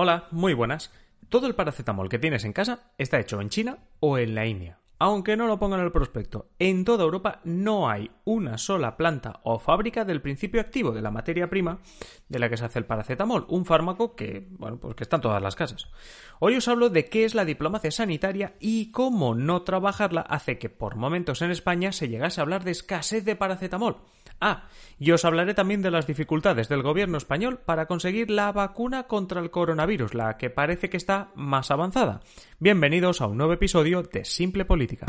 Hola, muy buenas. Todo el paracetamol que tienes en casa está hecho en China o en la India. Aunque no lo pongan en el prospecto, en toda Europa no hay una sola planta o fábrica del principio activo de la materia prima de la que se hace el paracetamol, un fármaco que, bueno, pues que está en todas las casas. Hoy os hablo de qué es la diplomacia sanitaria y cómo no trabajarla hace que por momentos en España se llegase a hablar de escasez de paracetamol. Ah, y os hablaré también de las dificultades del gobierno español para conseguir la vacuna contra el coronavirus, la que parece que está más avanzada. Bienvenidos a un nuevo episodio de Simple Política.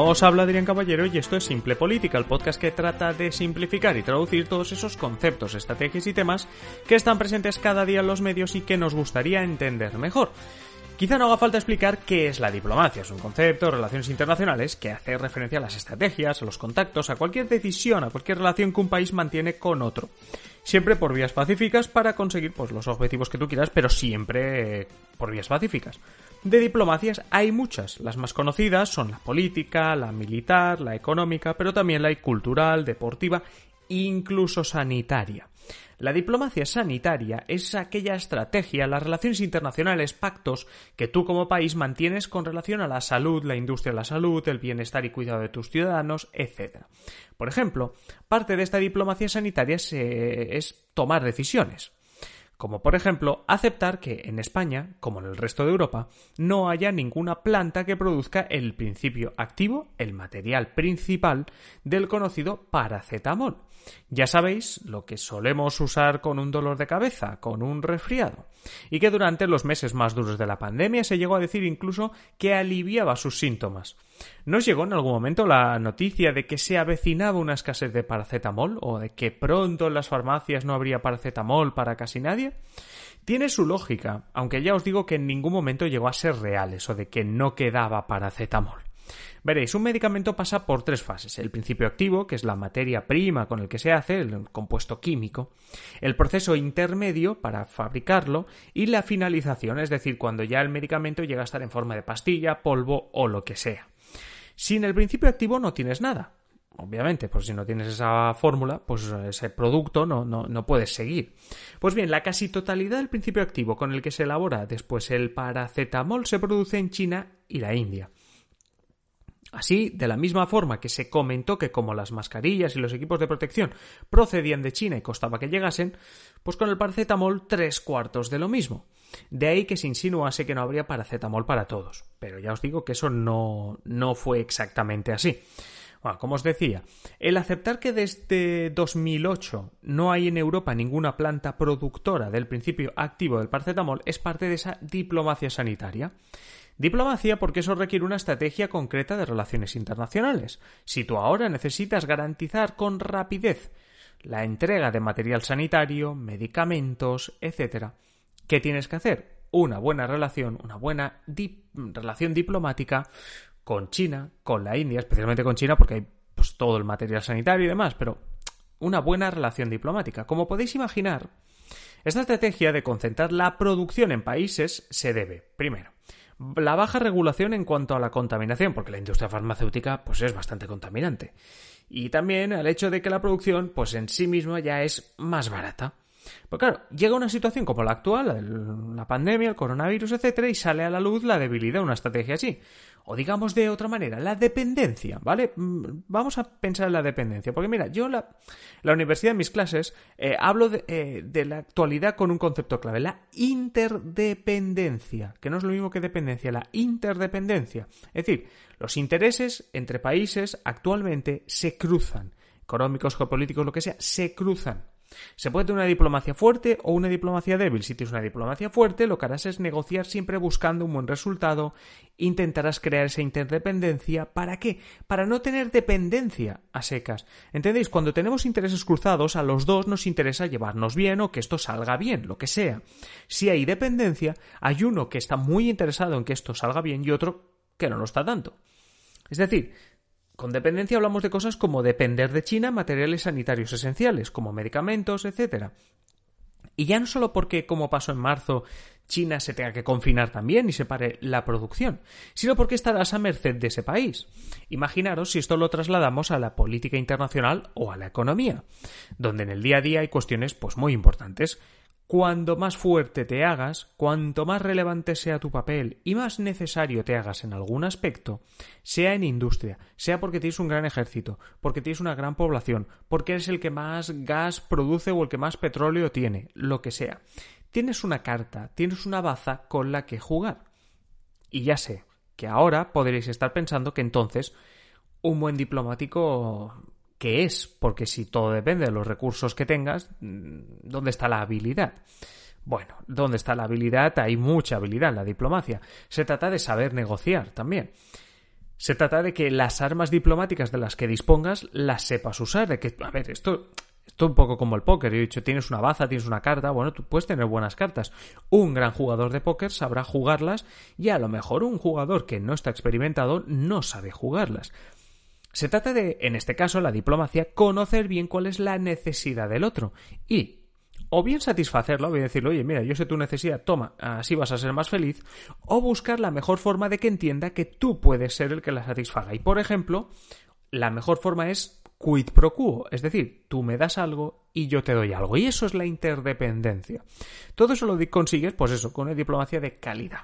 Os habla Adrián Caballero y esto es Simple Política, el podcast que trata de simplificar y traducir todos esos conceptos, estrategias y temas que están presentes cada día en los medios y que nos gustaría entender mejor. Quizá no haga falta explicar qué es la diplomacia. Es un concepto de relaciones internacionales que hace referencia a las estrategias, a los contactos, a cualquier decisión, a cualquier relación que un país mantiene con otro. Siempre por vías pacíficas para conseguir pues, los objetivos que tú quieras, pero siempre eh, por vías pacíficas. De diplomacias hay muchas. Las más conocidas son la política, la militar, la económica, pero también la cultural, deportiva incluso sanitaria. La diplomacia sanitaria es aquella estrategia, las relaciones internacionales, pactos que tú como país mantienes con relación a la salud, la industria de la salud, el bienestar y cuidado de tus ciudadanos, etc. Por ejemplo, parte de esta diplomacia sanitaria es tomar decisiones como por ejemplo aceptar que en España, como en el resto de Europa, no haya ninguna planta que produzca el principio activo, el material principal del conocido paracetamol. Ya sabéis lo que solemos usar con un dolor de cabeza, con un resfriado, y que durante los meses más duros de la pandemia se llegó a decir incluso que aliviaba sus síntomas. ¿Nos llegó en algún momento la noticia de que se avecinaba una escasez de paracetamol o de que pronto en las farmacias no habría paracetamol para casi nadie? Tiene su lógica, aunque ya os digo que en ningún momento llegó a ser real eso de que no quedaba paracetamol. Veréis, un medicamento pasa por tres fases. El principio activo, que es la materia prima con el que se hace, el compuesto químico, el proceso intermedio para fabricarlo y la finalización, es decir, cuando ya el medicamento llega a estar en forma de pastilla, polvo o lo que sea. Sin el principio activo no tienes nada. Obviamente, pues si no tienes esa fórmula, pues ese producto no, no, no puedes seguir. Pues bien, la casi totalidad del principio activo con el que se elabora después el paracetamol se produce en China y la India. Así, de la misma forma que se comentó que como las mascarillas y los equipos de protección procedían de China y costaba que llegasen, pues con el paracetamol tres cuartos de lo mismo. De ahí que se insinuase que no habría paracetamol para todos. Pero ya os digo que eso no, no fue exactamente así. Bueno, como os decía, el aceptar que desde 2008 no hay en Europa ninguna planta productora del principio activo del paracetamol es parte de esa diplomacia sanitaria. Diplomacia porque eso requiere una estrategia concreta de relaciones internacionales. Si tú ahora necesitas garantizar con rapidez la entrega de material sanitario, medicamentos, etc., ¿Qué tienes que hacer? Una buena relación, una buena relación diplomática con China, con la India, especialmente con China porque hay pues, todo el material sanitario y demás, pero una buena relación diplomática. Como podéis imaginar, esta estrategia de concentrar la producción en países se debe, primero, la baja regulación en cuanto a la contaminación, porque la industria farmacéutica pues es bastante contaminante. Y también al hecho de que la producción pues en sí misma ya es más barata. Pues claro, llega una situación como la actual, la pandemia, el coronavirus, etcétera, y sale a la luz la debilidad de una estrategia así. O digamos de otra manera, la dependencia, ¿vale? Mm, vamos a pensar en la dependencia. Porque mira, yo la, la universidad en mis clases eh, hablo de, eh, de la actualidad con un concepto clave, la interdependencia, que no es lo mismo que dependencia, la interdependencia. Es decir, los intereses entre países actualmente se cruzan, económicos, geopolíticos, lo que sea, se cruzan. Se puede tener una diplomacia fuerte o una diplomacia débil. Si tienes una diplomacia fuerte, lo que harás es negociar siempre buscando un buen resultado, intentarás crear esa interdependencia. ¿Para qué? Para no tener dependencia a secas. ¿Entendéis? Cuando tenemos intereses cruzados, a los dos nos interesa llevarnos bien o que esto salga bien, lo que sea. Si hay dependencia, hay uno que está muy interesado en que esto salga bien y otro que no lo está tanto. Es decir, con dependencia hablamos de cosas como depender de China materiales sanitarios esenciales, como medicamentos, etc. Y ya no solo porque, como pasó en marzo, China se tenga que confinar también y se pare la producción, sino porque estarás a merced de ese país. Imaginaros si esto lo trasladamos a la política internacional o a la economía, donde en el día a día hay cuestiones pues muy importantes. Cuanto más fuerte te hagas, cuanto más relevante sea tu papel y más necesario te hagas en algún aspecto, sea en industria, sea porque tienes un gran ejército, porque tienes una gran población, porque eres el que más gas produce o el que más petróleo tiene, lo que sea tienes una carta, tienes una baza con la que jugar. Y ya sé que ahora podréis estar pensando que entonces un buen diplomático ¿qué es? Porque si todo depende de los recursos que tengas, mm, ¿dónde está la habilidad? Bueno, ¿dónde está la habilidad? Hay mucha habilidad en la diplomacia. Se trata de saber negociar también. Se trata de que las armas diplomáticas de las que dispongas las sepas usar, de que, a ver, esto esto un poco como el póker. He dicho, tienes una baza, tienes una carta. Bueno, tú puedes tener buenas cartas. Un gran jugador de póker sabrá jugarlas y a lo mejor un jugador que no está experimentado no sabe jugarlas. Se trata de, en este caso, la diplomacia, conocer bien cuál es la necesidad del otro y o bien satisfacerlo, o bien decirle, oye, mira, yo sé tu necesidad, toma, así vas a ser más feliz, o buscar la mejor forma de que entienda que tú puedes ser el que la satisfaga. Y, por ejemplo, la mejor forma es quid pro quo, es decir, tú me das algo y yo te doy algo. Y eso es la interdependencia. Todo eso lo consigues, pues eso, con una diplomacia de calidad.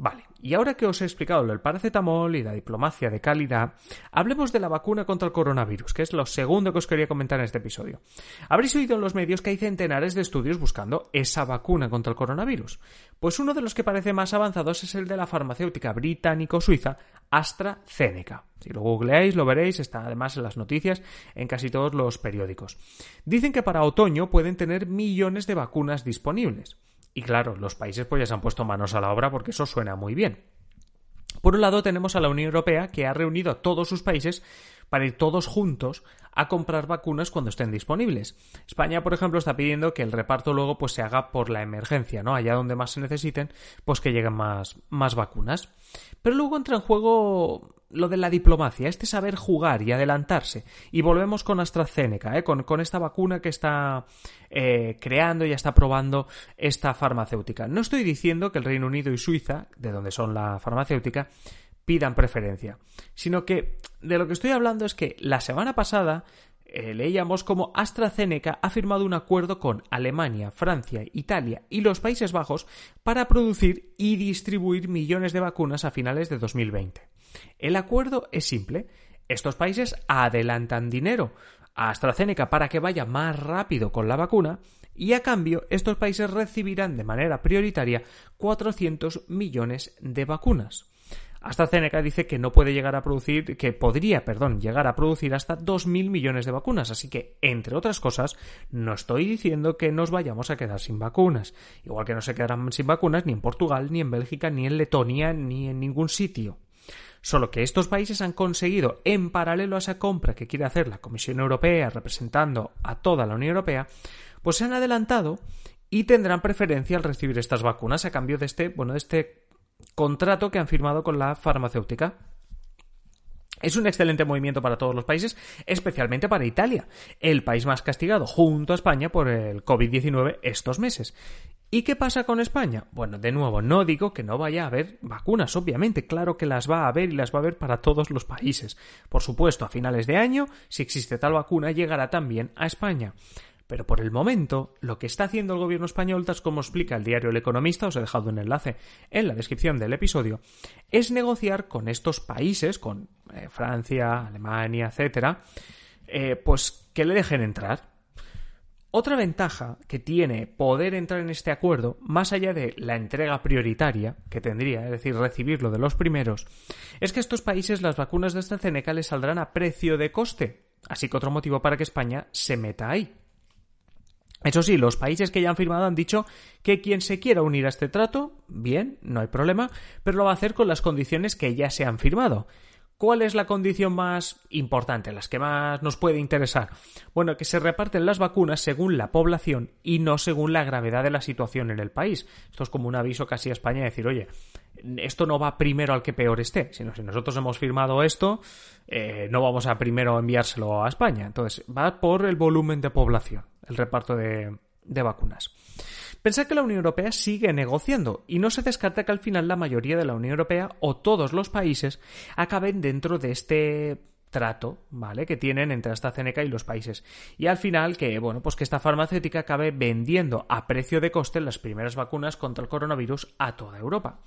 Vale, y ahora que os he explicado lo del paracetamol y la diplomacia de calidad, hablemos de la vacuna contra el coronavirus, que es lo segundo que os quería comentar en este episodio. Habréis oído en los medios que hay centenares de estudios buscando esa vacuna contra el coronavirus. Pues uno de los que parece más avanzados es el de la farmacéutica británico-suiza AstraZeneca. Si lo googleáis lo veréis, está además en las noticias en casi todos los periódicos. Dicen que para otoño pueden tener millones de vacunas disponibles. Y claro, los países pues ya se han puesto manos a la obra porque eso suena muy bien. Por un lado tenemos a la Unión Europea que ha reunido a todos sus países para ir todos juntos a comprar vacunas cuando estén disponibles. España, por ejemplo, está pidiendo que el reparto luego pues se haga por la emergencia, ¿no? Allá donde más se necesiten, pues que lleguen más, más vacunas. Pero luego entra en juego lo de la diplomacia, este saber jugar y adelantarse. Y volvemos con AstraZeneca, ¿eh? con, con esta vacuna que está eh, creando y está probando esta farmacéutica. No estoy diciendo que el Reino Unido y Suiza, de donde son la farmacéutica, pidan preferencia, sino que de lo que estoy hablando es que la semana pasada eh, leíamos como AstraZeneca ha firmado un acuerdo con Alemania, Francia, Italia y los Países Bajos para producir y distribuir millones de vacunas a finales de 2020. El acuerdo es simple. Estos países adelantan dinero a AstraZeneca para que vaya más rápido con la vacuna y a cambio estos países recibirán de manera prioritaria 400 millones de vacunas. AstraZeneca dice que no puede llegar a producir, que podría, perdón, llegar a producir hasta 2.000 millones de vacunas. Así que, entre otras cosas, no estoy diciendo que nos vayamos a quedar sin vacunas. Igual que no se quedarán sin vacunas ni en Portugal, ni en Bélgica, ni en Letonia, ni en ningún sitio. Solo que estos países han conseguido, en paralelo a esa compra que quiere hacer la Comisión Europea representando a toda la Unión Europea, pues se han adelantado y tendrán preferencia al recibir estas vacunas a cambio de este, bueno, de este contrato que han firmado con la farmacéutica. Es un excelente movimiento para todos los países, especialmente para Italia, el país más castigado junto a España por el COVID-19 estos meses. ¿Y qué pasa con España? Bueno, de nuevo, no digo que no vaya a haber vacunas, obviamente, claro que las va a haber y las va a haber para todos los países. Por supuesto, a finales de año, si existe tal vacuna, llegará también a España. Pero por el momento, lo que está haciendo el gobierno español, tal como explica el diario El Economista, os he dejado un enlace en la descripción del episodio, es negociar con estos países, con eh, Francia, Alemania, etcétera, eh, pues que le dejen entrar. Otra ventaja que tiene poder entrar en este acuerdo, más allá de la entrega prioritaria que tendría, es decir, recibirlo de los primeros, es que estos países las vacunas de AstraZeneca les saldrán a precio de coste, así que otro motivo para que España se meta ahí. Eso sí, los países que ya han firmado han dicho que quien se quiera unir a este trato, bien, no hay problema, pero lo va a hacer con las condiciones que ya se han firmado. ¿Cuál es la condición más importante, las que más nos puede interesar? Bueno, que se reparten las vacunas según la población y no según la gravedad de la situación en el país. Esto es como un aviso casi a España de decir, oye, esto no va primero al que peor esté, sino si nosotros hemos firmado esto, eh, no vamos a primero enviárselo a España. Entonces, va por el volumen de población, el reparto de, de vacunas. Pensad que la Unión Europea sigue negociando y no se descarta que al final la mayoría de la Unión Europea o todos los países acaben dentro de este trato, ¿vale? que tienen entre AstraZeneca y los países. Y al final que, bueno, pues que esta farmacéutica acabe vendiendo a precio de coste las primeras vacunas contra el coronavirus a toda Europa.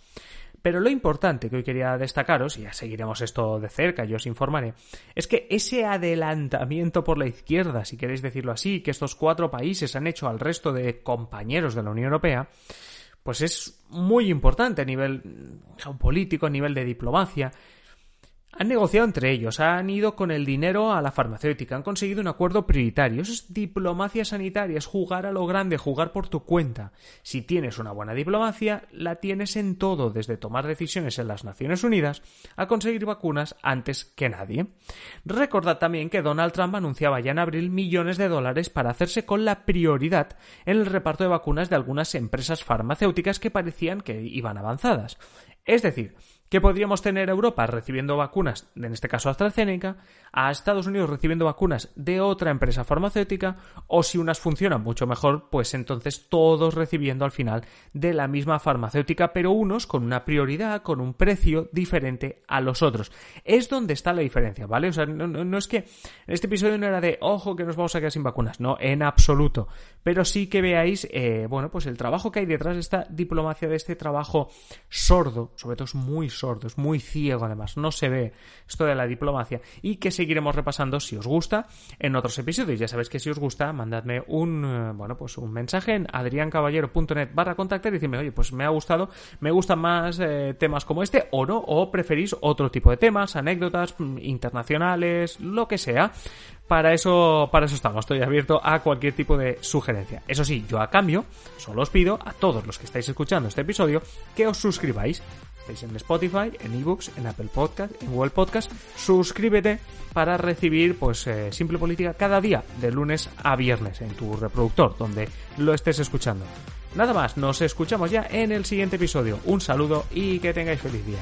Pero lo importante que hoy quería destacaros, y ya seguiremos esto de cerca, yo os informaré, es que ese adelantamiento por la izquierda, si queréis decirlo así, que estos cuatro países han hecho al resto de compañeros de la Unión Europea, pues es muy importante a nivel geopolítico, a nivel de diplomacia, han negociado entre ellos, han ido con el dinero a la farmacéutica, han conseguido un acuerdo prioritario. Eso es diplomacia sanitaria, es jugar a lo grande, jugar por tu cuenta. Si tienes una buena diplomacia, la tienes en todo, desde tomar decisiones en las Naciones Unidas a conseguir vacunas antes que nadie. Recordad también que Donald Trump anunciaba ya en abril millones de dólares para hacerse con la prioridad en el reparto de vacunas de algunas empresas farmacéuticas que parecían que iban avanzadas. Es decir, que podríamos tener a Europa recibiendo vacunas, en este caso AstraZeneca, a Estados Unidos recibiendo vacunas de otra empresa farmacéutica, o si unas funcionan mucho mejor, pues entonces todos recibiendo al final de la misma farmacéutica, pero unos con una prioridad, con un precio diferente a los otros. Es donde está la diferencia, ¿vale? O sea, no, es que este episodio no era de, ojo, que nos vamos a quedar sin vacunas, no, en absoluto. Pero sí que veáis, eh, bueno, pues el trabajo que hay detrás de esta diplomacia, de este trabajo sordo, sobre todo es muy sordo, sordo, es muy ciego además, no se ve esto de la diplomacia y que seguiremos repasando si os gusta en otros episodios. Ya sabéis que si os gusta, mandadme un, eh, bueno, pues un mensaje en adriancaballero.net barra contactar y decirme, oye, pues me ha gustado, me gustan más eh, temas como este o no, o preferís otro tipo de temas, anécdotas mm, internacionales, lo que sea para eso, para eso estamos. Estoy abierto a cualquier tipo de sugerencia. Eso sí, yo a cambio, solo os pido a todos los que estáis escuchando este episodio que os suscribáis estáis en Spotify, en eBooks, en Apple Podcast, en Google Podcast, suscríbete para recibir pues eh, Simple Política cada día, de lunes a viernes, en tu reproductor, donde lo estés escuchando. Nada más, nos escuchamos ya en el siguiente episodio. Un saludo y que tengáis feliz día.